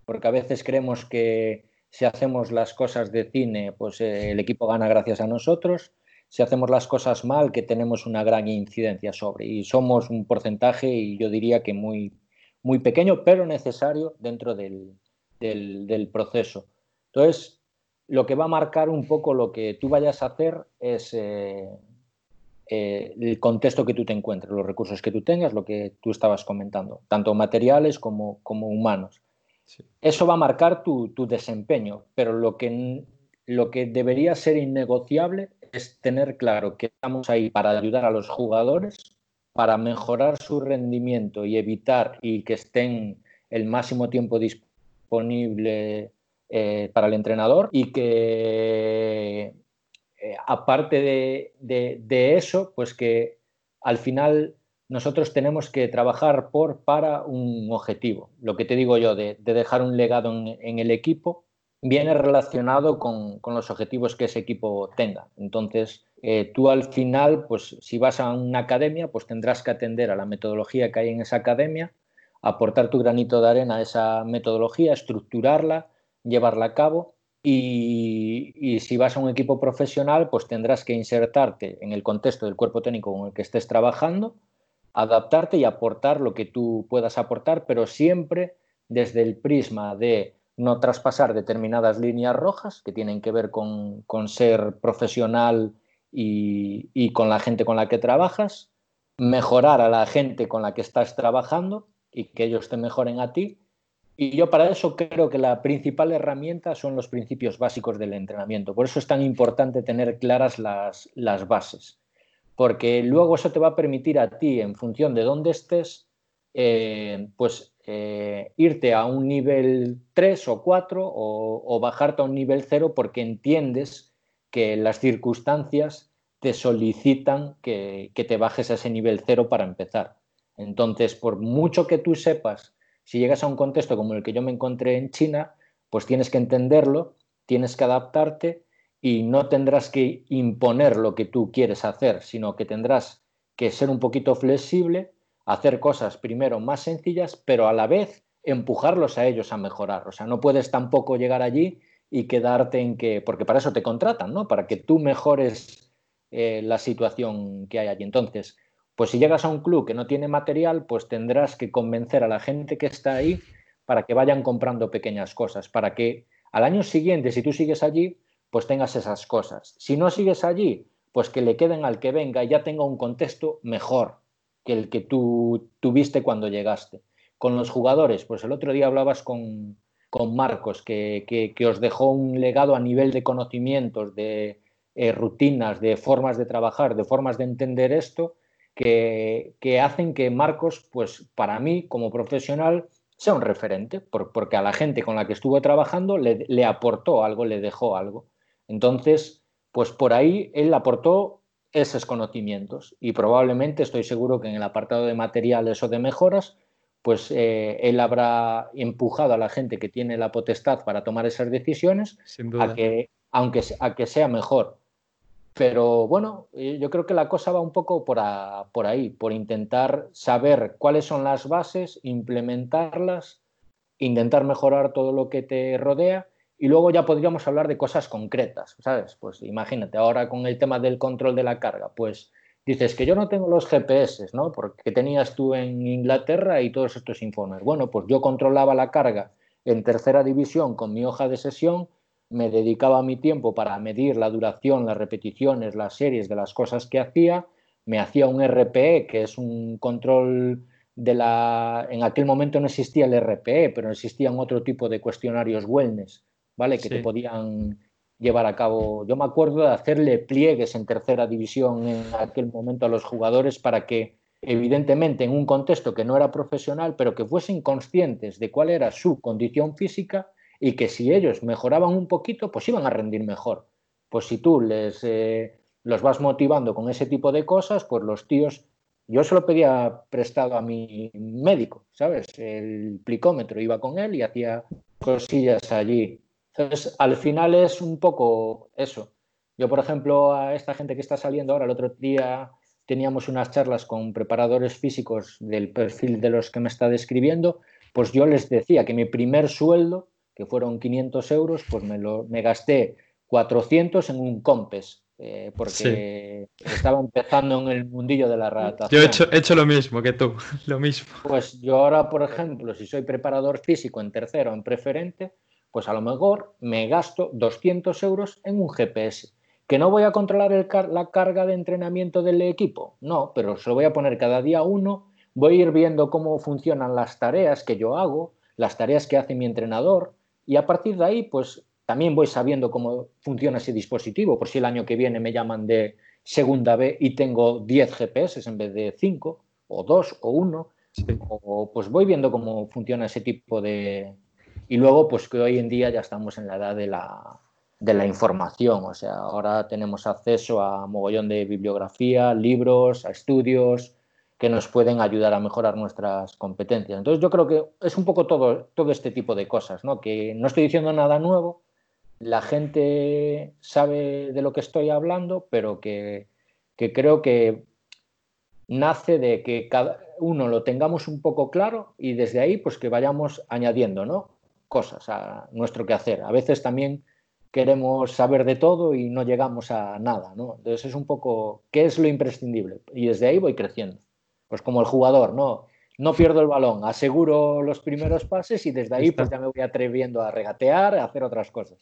porque a veces creemos que si hacemos las cosas de cine, pues eh, el equipo gana gracias a nosotros. Si hacemos las cosas mal, que tenemos una gran incidencia sobre. Y somos un porcentaje, y yo diría que muy, muy pequeño, pero necesario dentro del, proceso. Entonces, lo que va a marcar un poco lo que tú vayas a hacer es eh, eh, el contexto que tú te encuentres, los recursos que tú tengas, lo que tú estabas comentando, tanto materiales como, como humanos. Eso va a marcar tu, desempeño, pero lo que, lo que debería ser innegociable es tener claro que estamos ahí para ayudar a los jugadores, para mejorar su rendimiento y evitar y que estén el máximo tiempo disponible eh, para el entrenador y que eh, aparte de, de, eso, pues que al final nosotros tenemos que trabajar por, para un objetivo. Lo que te digo yo de, dejar un legado en, el equipo viene relacionado con, los objetivos que ese equipo tenga. Entonces, eh, tú al final, pues si vas a una academia, pues tendrás que atender a la metodología que hay en esa academia, aportar tu granito de arena a esa metodología, estructurarla, llevarla a cabo y, si vas a un equipo profesional, pues tendrás que insertarte en el contexto del cuerpo técnico con el que estés trabajando adaptarte y aportar lo que tú puedas aportar, pero siempre desde el prisma de no traspasar determinadas líneas rojas que tienen que ver con, ser profesional y, con la gente con la que trabajas, mejorar a la gente con la que estás trabajando y que ellos te mejoren a ti. Y yo para eso creo que la principal herramienta son los principios básicos del entrenamiento. Por eso es tan importante tener claras las, las bases porque luego eso te va a permitir a ti, en función de dónde estés, eh, pues eh, irte a un nivel 3 o 4 o, bajarte a un nivel 0 porque entiendes que las circunstancias te solicitan que, que te bajes a ese nivel 0 para empezar. Entonces, por mucho que tú sepas, si llegas a un contexto como el que yo me encontré en China, pues tienes que entenderlo, tienes que adaptarte y no tendrás que imponer lo que tú quieres hacer, sino que tendrás que ser un poquito flexible, hacer cosas primero más sencillas, pero a la vez empujarlos a ellos a mejorar. O sea, no puedes tampoco llegar allí y quedarte en que, porque para eso te contratan, ¿no? Para que tú mejores eh, la situación que hay allí. Entonces, pues si llegas a un club que no tiene material, pues tendrás que convencer a la gente que está ahí para que vayan comprando pequeñas cosas, para que al año siguiente, si tú sigues allí, pues tengas esas cosas. Si no sigues allí, pues que le queden al que venga y ya tenga un contexto mejor que el que tú tuviste cuando llegaste. Con los jugadores, pues el otro día hablabas con, Marcos, que, os dejó un legado a nivel de conocimientos, de eh, rutinas, de formas de trabajar, de formas de entender esto, que, hacen que Marcos, pues para mí como profesional, sea un referente, porque a la gente con la que estuvo trabajando le aportó algo, le dejó algo. Entonces, pues por ahí él aportó esos conocimientos y probablemente estoy seguro que en el apartado de materiales o de mejoras, pues eh, él habrá empujado a la gente que tiene la potestad para tomar esas decisiones a que, aunque a que sea mejor. Pero bueno, eh, yo creo que la cosa va un poco por, por ahí, por intentar saber cuáles son las bases, implementarlas, intentar mejorar todo lo que te rodea y luego ya podríamos hablar de cosas concretas, ¿sabes? Pues imagínate, ahora con el tema del control de la carga, pues dices que yo no tengo los GPS, ¿no? Porque tenías tú en Inglaterra y todos estos informes. Bueno, pues yo controlaba la carga en tercera división con mi hoja de sesión, me dedicaba mi tiempo para medir la duración, las repeticiones, las series de las cosas que hacía, me hacía un RPE, que es un control de la... En aquel momento no existía el RPE, pero existían otro tipo de cuestionarios wellness, ¿vale? Que te podían llevar a cabo. Yo me acuerdo de hacerle pliegues en tercera división en aquel momento a los jugadores para que, evidentemente, en un contexto que no era profesional, pero que fuesen conscientes de cuál era su condición física y que si ellos mejoraban un poquito, pues iban a rendir mejor. Pues si tú les eh, los vas motivando con ese tipo de cosas, pues los tíos, yo se lo pedía prestado a mi médico, ¿sabes? El plicómetro iba con él y hacía cosillas allí entonces, al final es un poco eso. Yo, por ejemplo, a esta gente que está saliendo ahora, el otro día teníamos unas charlas con preparadores físicos del perfil de los que me está describiendo, pues yo les decía que mi primer sueldo, que fueron 500 euros, pues me, lo, me gasté 400 en un compes, eh, porque estaba empezando en el mundillo de la redactación. Yo he hecho, he hecho, lo mismo que tú, lo mismo. Pues yo ahora, por ejemplo, si soy preparador físico en tercero, en preferente, pues a lo mejor me gasto 200 euros en un GPS. ¿Que no voy a controlar la carga de entrenamiento del equipo? No, pero se lo voy a poner cada día uno, voy a ir viendo cómo funcionan las tareas que yo hago, las tareas que hace mi entrenador, y a partir de ahí, pues también voy sabiendo cómo funciona ese dispositivo, por si el año que viene me llaman de segunda B y tengo 10 GPS en vez de 5, o 2, o 1, o pues voy viendo cómo funciona ese tipo de, y luego, pues que hoy en día ya estamos en la edad de la, de la información, o sea, ahora tenemos acceso a mogollón de bibliografía, libros, a estudios que nos pueden ayudar a mejorar nuestras competencias. Entonces yo creo que es un poco todo, todo este tipo de cosas, ¿no? que no estoy diciendo nada nuevo, la gente sabe de lo que estoy hablando, pero que, que creo que nace de que cada uno lo tengamos un poco claro y desde ahí pues que vayamos añadiendo, ¿no? Cosas a nuestro quehacer. A veces también queremos saber de todo y no llegamos a nada, ¿no? Entonces es un poco, ¿qué es lo imprescindible? Y desde ahí voy creciendo. Pues como el jugador, ¿no? No pierdo el balón, aseguro los primeros pases y desde ahí pues ya me voy atreviendo a regatear, a hacer otras cosas.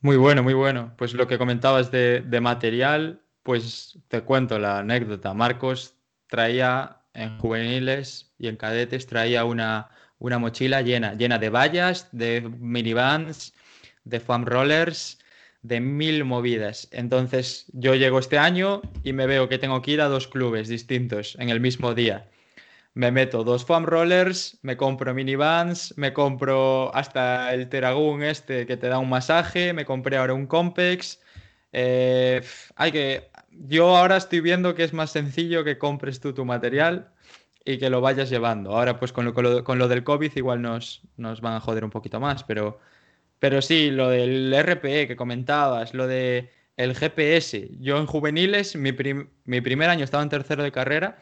Muy bueno, muy bueno. Pues lo que comentabas de, de material, pues te cuento la anécdota. Marcos traía en juveniles y en cadetes, traía una, una mochila llena, llena de vallas, de minivans, de foam rollers, de mil movidas. Entonces yo llego este año y me veo que tengo que ir a dos clubes distintos en el mismo día. Me meto dos foam rollers, me compro minivans, me compro hasta el Teragún este que te da un masaje, me compré ahora un Compex. Eh, hay que... Yo ahora estoy viendo que es más sencillo que compres tú tu material y que lo vayas llevando. Ahora, pues con lo, con lo, del COVID igual nos, nos, van a joder un poquito más, pero, pero sí, lo del RPE que comentabas, lo de el GPS. Yo en juveniles, mi, mi primer año estaba en tercero de carrera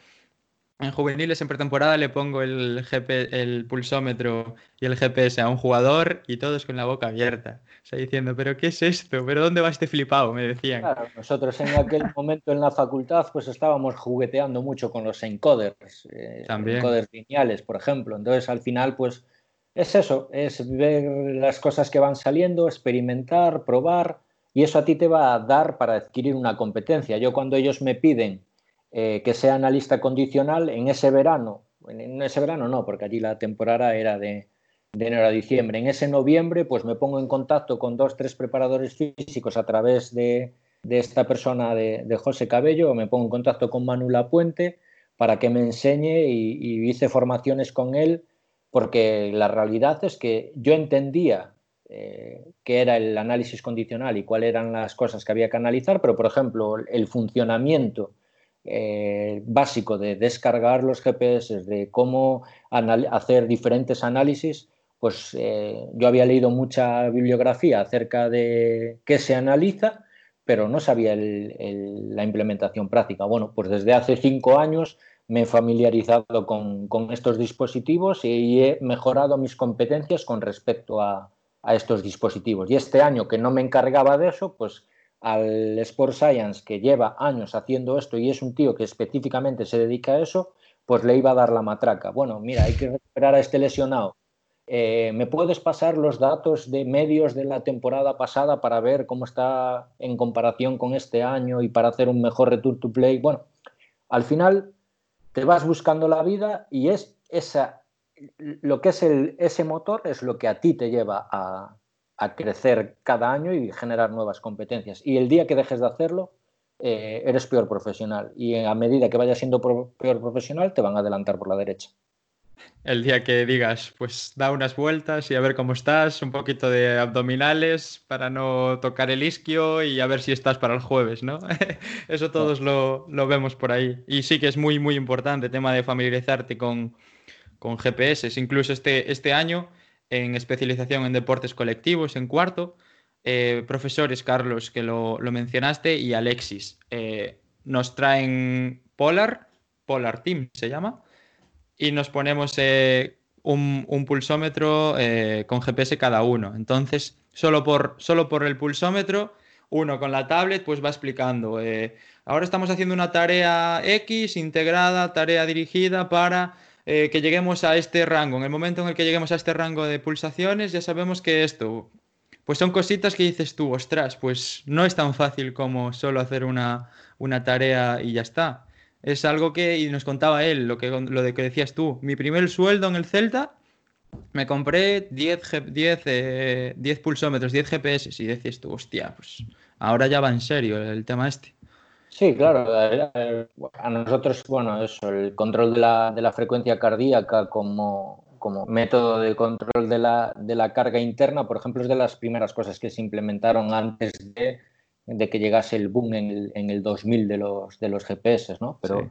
en juveniles en pretemporada le pongo el, el pulsómetro y el GPS a un jugador y todos con la boca abierta. O sea, diciendo, ¿pero qué es esto? ¿Pero dónde va este flipado? Me decían. Claro, nosotros en aquel momento en la facultad pues estábamos jugueteando mucho con los encoders. Eh, encoders lineales, por ejemplo. Entonces, al final, pues es eso, es ver las cosas que van saliendo, experimentar, probar, y eso a ti te va a dar para adquirir una competencia. Yo cuando ellos me piden eh, que sea analista condicional en ese verano, en ese verano no, porque allí la temporada era de, enero a diciembre, en ese noviembre pues me pongo en contacto con dos, tres preparadores físicos a través de, esta persona de, José Cabello, me pongo en contacto con Manu Puente para que me enseñe y, hice formaciones con él, porque la realidad es que yo entendía eh, qué era el análisis condicional y cuáles eran las cosas que había que analizar, pero por ejemplo el funcionamiento eh, básico de descargar los GPS, de cómo hacer diferentes análisis, pues eh, yo había leído mucha bibliografía acerca de qué se analiza, pero no sabía la implementación práctica. Bueno, pues desde hace cinco años me he familiarizado con, estos dispositivos y he mejorado mis competencias con respecto a, a estos dispositivos. Y este año que no me encargaba de eso, pues al Sport Science, que lleva años haciendo esto y es un tío que específicamente se dedica a eso, pues le iba a dar la matraca. Bueno, mira, hay que recuperar a este lesionado. Eh, ¿Me puedes pasar los datos de medios de la temporada pasada para ver cómo está en comparación con este año y para hacer un mejor return to play? Bueno, al final te vas buscando la vida y es esa, lo que es ese motor es lo que a ti te lleva a, a crecer cada año y generar nuevas competencias. Y el día que dejes de hacerlo, eh, eres peor profesional. Y a medida que vayas siendo peor profesional, te van a adelantar por la derecha. El día que digas, pues da unas vueltas y a ver cómo estás, un poquito de abdominales para no tocar el isquio y a ver si estás para el jueves, ¿no? Eso todos lo, lo, vemos por ahí. Y sí que es muy, muy importante el tema de familiarizarte con, con GPS. Incluso este, este año en especialización en deportes colectivos, en cuarto. Eh, profesores, Carlos, que lo, mencionaste, y Alexis. Eh, nos traen Polar, Polar Team se llama, y nos ponemos eh, un, pulsómetro con GPS cada uno. Entonces, solo por, solo por el pulsómetro, uno con la tablet, pues va explicando. ahora estamos haciendo una tarea X integrada, tarea dirigida para eh, que lleguemos a este rango. En el momento en el que lleguemos a este rango de pulsaciones, ya sabemos que esto, pues son cositas que dices tú, ostras, pues no es tan fácil como solo hacer una, tarea y ya está. Es algo que, y nos contaba él, lo, que, lo de que decías tú, mi primer sueldo en el Celta, me compré 10, 10, 10 pulsómetros, 10 GPS y decías tú, hostia, pues ahora ya va en serio el tema este. Sí, claro. A nosotros, bueno, eso, el control de la, de la frecuencia cardíaca como, como método de control de la, de la, carga interna, por ejemplo, es de las primeras cosas que se implementaron antes de, de que llegase el boom en el, en el, 2000 de los, de los GPS, ¿no? Pero sí.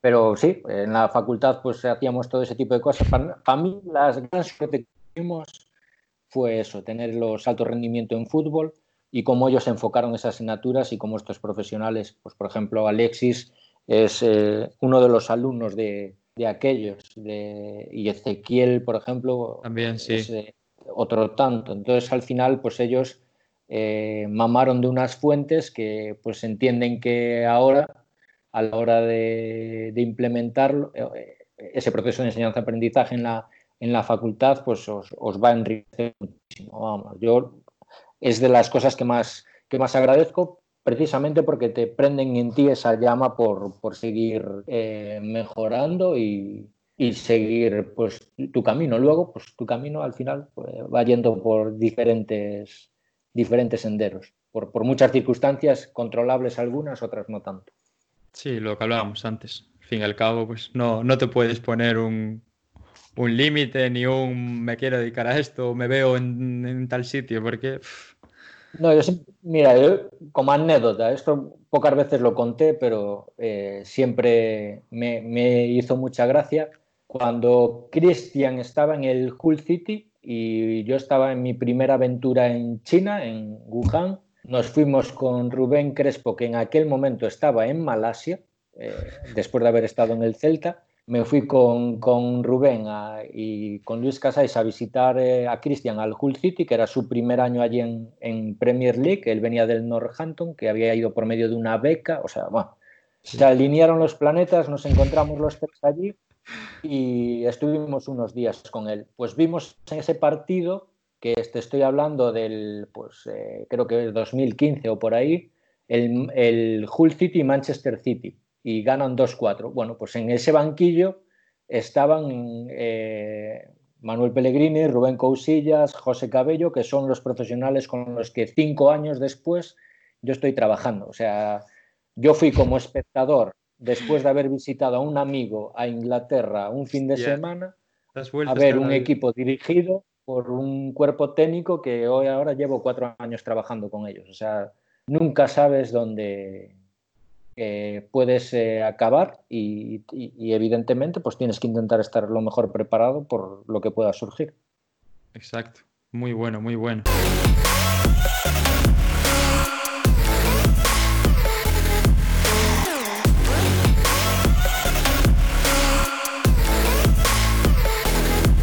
pero sí, en la facultad pues hacíamos todo ese tipo de cosas. Para, para mí las grandes que tuvimos fue eso, tener los alto rendimiento en fútbol, y cómo ellos enfocaron esas asignaturas y cómo estos profesionales, pues por ejemplo Alexis es eh, uno de los alumnos de, de aquellos de, y Ezequiel, por ejemplo, también sí. es eh, otro tanto. Entonces al final pues ellos eh, mamaron de unas fuentes que pues entienden que ahora a la hora de, de implementar ese proceso de enseñanza-aprendizaje en la, en la facultad, pues os, os va a enriquecer muchísimo. Vamos, yo es de las cosas que más, que más agradezco precisamente porque te prenden en ti esa llama por, por seguir eh, mejorando y, y, seguir pues, tu camino. Luego, pues tu camino al final pues, va yendo por diferentes, diferentes senderos, por, por muchas circunstancias controlables algunas, otras no tanto. Sí, lo que hablábamos antes. Al fin y al cabo, pues no, no te puedes poner un, un límite ni un me quiero dedicar a esto, me veo en, tal sitio, porque... No, yo siempre, mira, yo, como anécdota, esto pocas veces lo conté, pero eh, siempre me, me, hizo mucha gracia. Cuando Christian estaba en el Hull City y yo estaba en mi primera aventura en China, en Wuhan, nos fuimos con Rubén Crespo, que en aquel momento estaba en Malasia, eh, después de haber estado en el Celta, me fui con, con Rubén a, y con Luis Casais a visitar eh, a Cristian al Hull City, que era su primer año allí en, en, Premier League. Él venía del Northampton, que había ido por medio de una beca. O sea, bueno, sí. se alinearon los planetas, nos encontramos los tres allí y estuvimos unos días con él. Pues vimos en ese partido, que te estoy hablando del, pues eh, creo que 2015 o por ahí, el, el Hull City y Manchester City y ganan 2-4. Bueno, pues en ese banquillo estaban eh, Manuel Pellegrini, Rubén Cousillas, José Cabello, que son los profesionales con los que cinco años después yo estoy trabajando. O sea, yo fui como espectador después de haber visitado a un amigo a Inglaterra un fin de yeah. semana a ver un equipo dirigido por un cuerpo técnico que hoy ahora llevo cuatro años trabajando con ellos. O sea, nunca sabes dónde, puedes eh, acabar y, y, y, evidentemente pues tienes que intentar estar lo mejor preparado por lo que pueda surgir. Exacto, muy bueno, muy bueno.